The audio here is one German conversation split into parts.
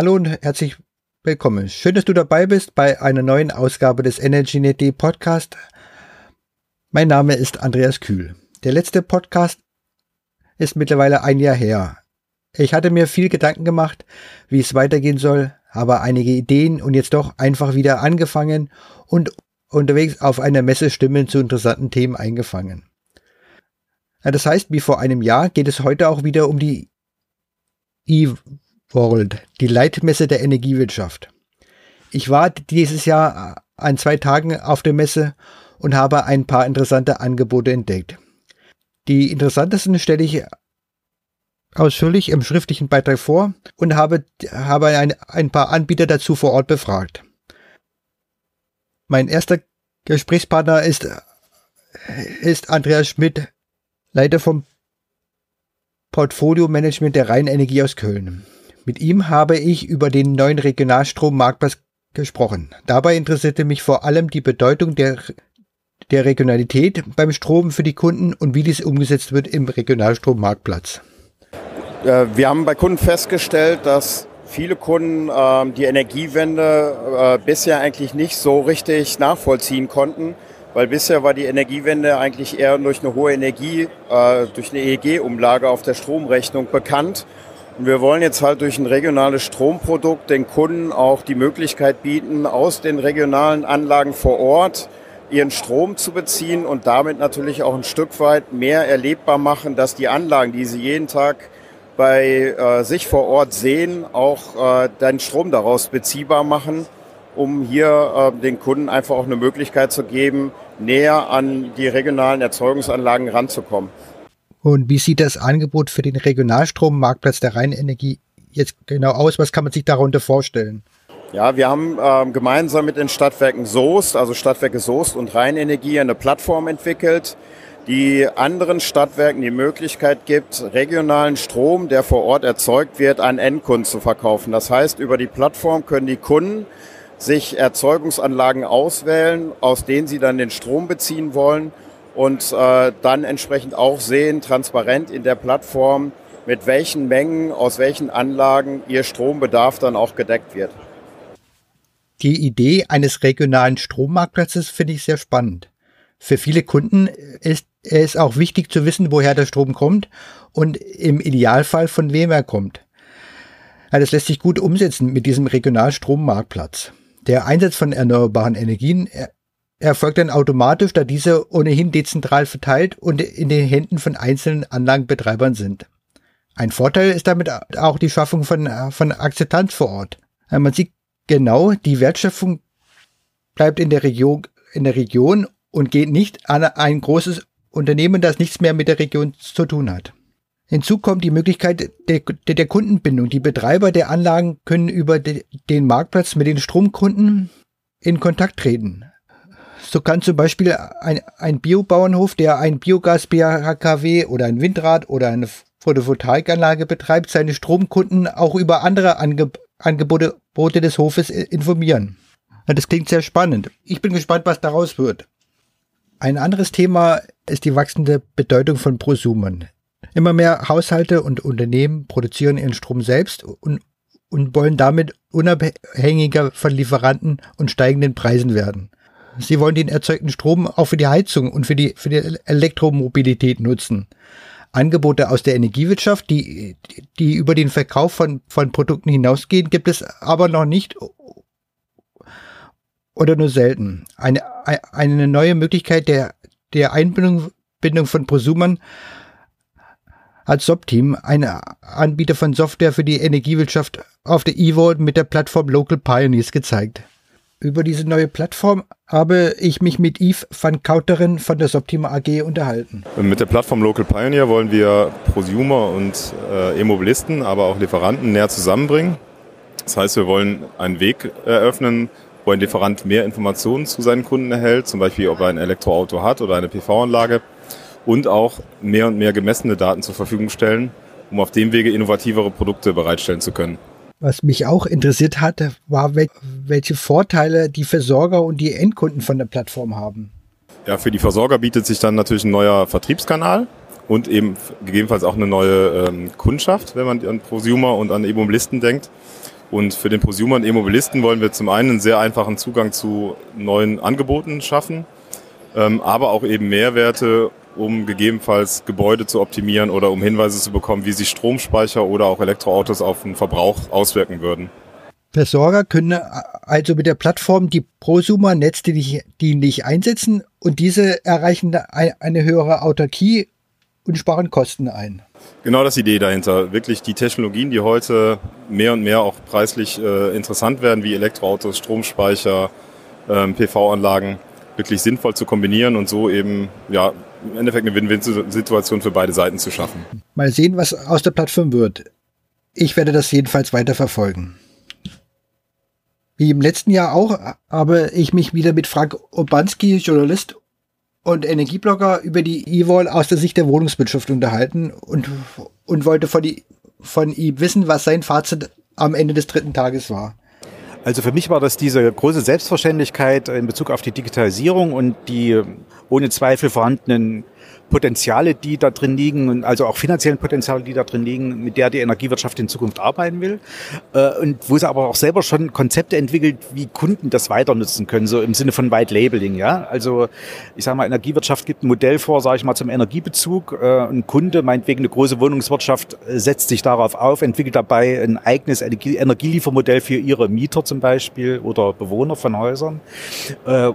Hallo und herzlich willkommen. Schön, dass du dabei bist bei einer neuen Ausgabe des EnergyNet Podcast. Mein Name ist Andreas Kühl. Der letzte Podcast ist mittlerweile ein Jahr her. Ich hatte mir viel Gedanken gemacht, wie es weitergehen soll, habe einige Ideen und jetzt doch einfach wieder angefangen und unterwegs auf einer Messe Stimmen zu interessanten Themen eingefangen. Das heißt, wie vor einem Jahr geht es heute auch wieder um die E-World, die Leitmesse der Energiewirtschaft. Ich war dieses Jahr an zwei Tagen auf der Messe und habe ein paar interessante Angebote entdeckt. Die interessantesten stelle ich ausführlich im schriftlichen Beitrag vor und habe, habe ein, ein paar Anbieter dazu vor Ort befragt. Mein erster Gesprächspartner ist, ist Andreas Schmidt, Leiter vom Portfolio Management der Rheinenergie aus Köln. Mit ihm habe ich über den neuen Regionalstrommarktplatz gesprochen. Dabei interessierte mich vor allem die Bedeutung der, der Regionalität beim Strom für die Kunden und wie dies umgesetzt wird im Regionalstrommarktplatz. Äh, wir haben bei Kunden festgestellt, dass viele Kunden ähm, die Energiewende äh, bisher eigentlich nicht so richtig nachvollziehen konnten weil bisher war die Energiewende eigentlich eher durch eine hohe Energie, äh, durch eine EEG-Umlage auf der Stromrechnung bekannt. Und wir wollen jetzt halt durch ein regionales Stromprodukt den Kunden auch die Möglichkeit bieten, aus den regionalen Anlagen vor Ort ihren Strom zu beziehen und damit natürlich auch ein Stück weit mehr erlebbar machen, dass die Anlagen, die sie jeden Tag bei äh, sich vor Ort sehen, auch äh, den Strom daraus beziehbar machen um hier äh, den Kunden einfach auch eine Möglichkeit zu geben, näher an die regionalen Erzeugungsanlagen ranzukommen. Und wie sieht das Angebot für den Regionalstrommarktplatz der Rheinenergie jetzt genau aus? Was kann man sich darunter vorstellen? Ja, wir haben äh, gemeinsam mit den Stadtwerken Soest, also Stadtwerke Soest und Rheinenergie, eine Plattform entwickelt, die anderen Stadtwerken die Möglichkeit gibt, regionalen Strom, der vor Ort erzeugt wird, an Endkunden zu verkaufen. Das heißt, über die Plattform können die Kunden sich Erzeugungsanlagen auswählen, aus denen sie dann den Strom beziehen wollen und äh, dann entsprechend auch sehen, transparent in der Plattform, mit welchen Mengen, aus welchen Anlagen ihr Strombedarf dann auch gedeckt wird. Die Idee eines regionalen Strommarktplatzes finde ich sehr spannend. Für viele Kunden ist es auch wichtig zu wissen, woher der Strom kommt und im Idealfall von wem er kommt. Ja, das lässt sich gut umsetzen mit diesem Regionalstrommarktplatz. Der Einsatz von erneuerbaren Energien erfolgt dann automatisch, da diese ohnehin dezentral verteilt und in den Händen von einzelnen Anlagenbetreibern sind. Ein Vorteil ist damit auch die Schaffung von, von Akzeptanz vor Ort. Man sieht genau, die Wertschöpfung bleibt in der Region, in der Region und geht nicht an ein großes Unternehmen, das nichts mehr mit der Region zu tun hat. Hinzu kommt die Möglichkeit der, der, Kundenbindung. Die Betreiber der Anlagen können über de, den Marktplatz mit den Stromkunden in Kontakt treten. So kann zum Beispiel ein, ein Biobauernhof, der ein Biogas-BHKW oder ein Windrad oder eine Photovoltaikanlage betreibt, seine Stromkunden auch über andere Ange Angebote des Hofes informieren. Das klingt sehr spannend. Ich bin gespannt, was daraus wird. Ein anderes Thema ist die wachsende Bedeutung von Prosumen. Immer mehr Haushalte und Unternehmen produzieren ihren Strom selbst und, und wollen damit unabhängiger von Lieferanten und steigenden Preisen werden. Sie wollen den erzeugten Strom auch für die Heizung und für die, für die Elektromobilität nutzen. Angebote aus der Energiewirtschaft, die, die über den Verkauf von, von Produkten hinausgehen, gibt es aber noch nicht oder nur selten. Eine, eine neue Möglichkeit der, der Einbindung Bindung von Prosumern hat Sopteam, ein Anbieter von Software für die Energiewirtschaft, auf der eVolt mit der Plattform Local Pioneers gezeigt. Über diese neue Plattform habe ich mich mit Yves van Kauteren von der Soptima AG unterhalten. Mit der Plattform Local Pioneer wollen wir Prosumer und äh, E-Mobilisten, aber auch Lieferanten näher zusammenbringen. Das heißt, wir wollen einen Weg eröffnen, wo ein Lieferant mehr Informationen zu seinen Kunden erhält, zum Beispiel ob er ein Elektroauto hat oder eine PV-Anlage und auch mehr und mehr gemessene Daten zur Verfügung stellen, um auf dem Wege innovativere Produkte bereitstellen zu können. Was mich auch interessiert hat, war, welche Vorteile die Versorger und die Endkunden von der Plattform haben. Ja, für die Versorger bietet sich dann natürlich ein neuer Vertriebskanal und eben gegebenenfalls auch eine neue ähm, Kundschaft, wenn man an Prosumer und an E-Mobilisten denkt. Und für den Prosumer und E-Mobilisten wollen wir zum einen einen sehr einfachen Zugang zu neuen Angeboten schaffen, ähm, aber auch eben Mehrwerte, um gegebenenfalls Gebäude zu optimieren oder um Hinweise zu bekommen, wie sich Stromspeicher oder auch Elektroautos auf den Verbrauch auswirken würden. Versorger können also mit der Plattform die Prosumer-Netze dienlich einsetzen und diese erreichen eine höhere Autarkie und sparen Kosten ein. Genau das ist die Idee dahinter. Wirklich die Technologien, die heute mehr und mehr auch preislich äh, interessant werden, wie Elektroautos, Stromspeicher, ähm, PV-Anlagen, wirklich sinnvoll zu kombinieren und so eben ja, im Endeffekt eine Win-Win-Situation für beide Seiten zu schaffen. Mal sehen, was aus der Plattform wird. Ich werde das jedenfalls weiter verfolgen. Wie im letzten Jahr auch habe ich mich wieder mit Frank Obanski, Journalist und Energieblogger über die E-Wall aus der Sicht der Wohnungswirtschaft unterhalten und, und wollte von, die, von ihm wissen, was sein Fazit am Ende des dritten Tages war. Also für mich war das diese große Selbstverständlichkeit in Bezug auf die Digitalisierung und die ohne Zweifel vorhandenen Potenziale, die da drin liegen also auch finanziellen Potenziale, die da drin liegen, mit der die Energiewirtschaft in Zukunft arbeiten will. Äh, und wo sie aber auch selber schon Konzepte entwickelt, wie Kunden das weiter nutzen können, so im Sinne von White Labeling. Ja, also ich sage mal, Energiewirtschaft gibt ein Modell vor, sage ich mal, zum Energiebezug. Äh, ein Kunde, meinetwegen eine große Wohnungswirtschaft, äh, setzt sich darauf auf, entwickelt dabei ein eigenes Energieliefermodell für ihre Mieter zum Beispiel oder Bewohner von Häusern.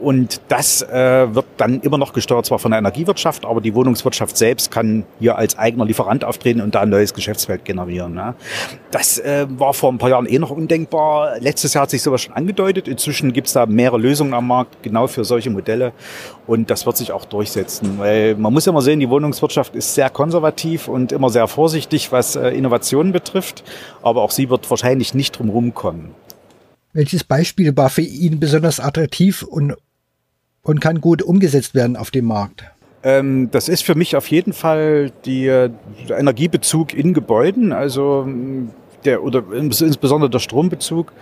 Und das wird dann immer noch gesteuert zwar von der Energiewirtschaft, aber die Wohnungswirtschaft selbst kann hier als eigener Lieferant auftreten und da ein neues Geschäftsfeld generieren. Ne? Das äh, war vor ein paar Jahren eh noch undenkbar. Letztes Jahr hat sich sowas schon angedeutet. Inzwischen gibt es da mehrere Lösungen am Markt, genau für solche Modelle. Und das wird sich auch durchsetzen. Weil man muss immer sehen, die Wohnungswirtschaft ist sehr konservativ und immer sehr vorsichtig, was äh, Innovationen betrifft. Aber auch sie wird wahrscheinlich nicht drum rumkommen. Welches Beispiel war für ihn besonders attraktiv und, und kann gut umgesetzt werden auf dem Markt? Ähm, das ist für mich auf jeden Fall der Energiebezug in Gebäuden, also der, oder insbesondere der Strombezug.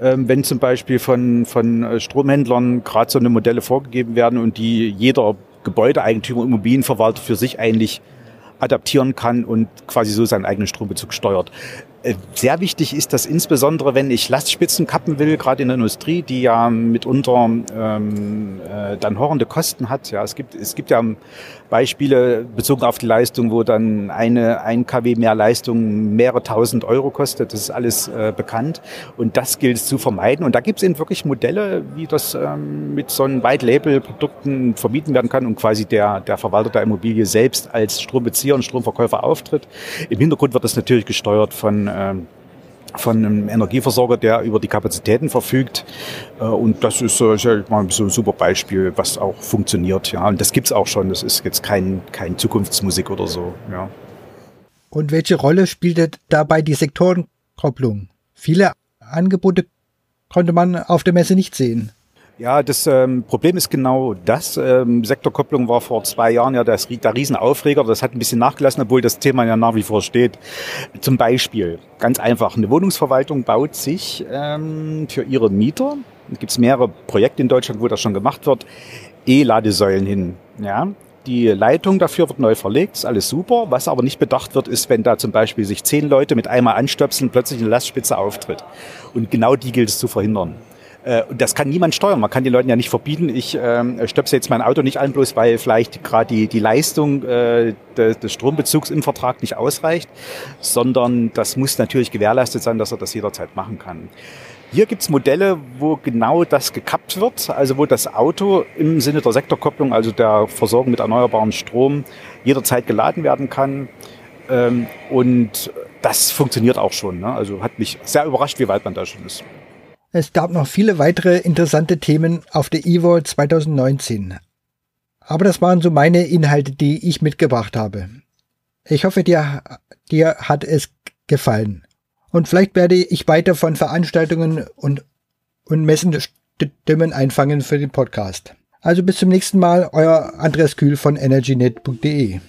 Ähm, wenn zum Beispiel von, von äh, Stromhändlern gerade so eine Modelle vorgegeben werden und die jeder Gebäudeeigentümer, Immobilienverwalter für sich eigentlich adaptieren kann und quasi so seinen eigenen Strombezug steuert. Äh, sehr wichtig ist das insbesondere, wenn ich Lastspitzen kappen will, gerade in der Industrie, die ja mitunter ähm, äh, dann horrende Kosten hat. Ja, es gibt es gibt ja Beispiele bezogen auf die Leistung, wo dann eine ein kW mehr Leistung mehrere tausend Euro kostet. Das ist alles äh, bekannt und das gilt es zu vermeiden. Und da gibt es eben wirklich Modelle, wie das ähm, mit so einem White Label Produkten vermieten werden kann und quasi der der Verwalter der Immobilie selbst als Strombezieher und Stromverkäufer auftritt. Im Hintergrund wird das natürlich gesteuert von ähm, von einem Energieversorger, der über die Kapazitäten verfügt. Äh, und das ist mal, so ein super Beispiel, was auch funktioniert. Ja, und das gibt's auch schon. Das ist jetzt kein, kein Zukunftsmusik oder so. Ja. Und welche Rolle spielte dabei die Sektorenkopplung? Viele Angebote konnte man auf der Messe nicht sehen. Ja, das ähm, Problem ist genau das. Ähm, Sektorkopplung war vor zwei Jahren ja das, der Riesenaufreger. Das hat ein bisschen nachgelassen, obwohl das Thema ja nach wie vor steht. Zum Beispiel, ganz einfach, eine Wohnungsverwaltung baut sich ähm, für ihre Mieter, es gibt mehrere Projekte in Deutschland, wo das schon gemacht wird, E-Ladesäulen hin. Ja, die Leitung dafür wird neu verlegt, ist alles super. Was aber nicht bedacht wird, ist, wenn da zum Beispiel sich zehn Leute mit einmal anstöpseln, plötzlich eine Lastspitze auftritt. Und genau die gilt es zu verhindern. Äh, das kann niemand steuern. Man kann den Leuten ja nicht verbieten, ich äh, stöpse jetzt mein Auto nicht an, bloß weil vielleicht gerade die, die Leistung äh, des, des Strombezugs im Vertrag nicht ausreicht, sondern das muss natürlich gewährleistet sein, dass er das jederzeit machen kann. Hier gibt's Modelle, wo genau das gekappt wird, also wo das Auto im Sinne der Sektorkopplung, also der Versorgung mit erneuerbarem Strom, jederzeit geladen werden kann. Ähm, und das funktioniert auch schon. Ne? Also hat mich sehr überrascht, wie weit man da schon ist. Es gab noch viele weitere interessante Themen auf der eVol 2019. Aber das waren so meine Inhalte, die ich mitgebracht habe. Ich hoffe, dir, dir hat es gefallen. Und vielleicht werde ich weiter von Veranstaltungen und, und Messen Stimmen einfangen für den Podcast. Also bis zum nächsten Mal, euer Andreas Kühl von energynet.de.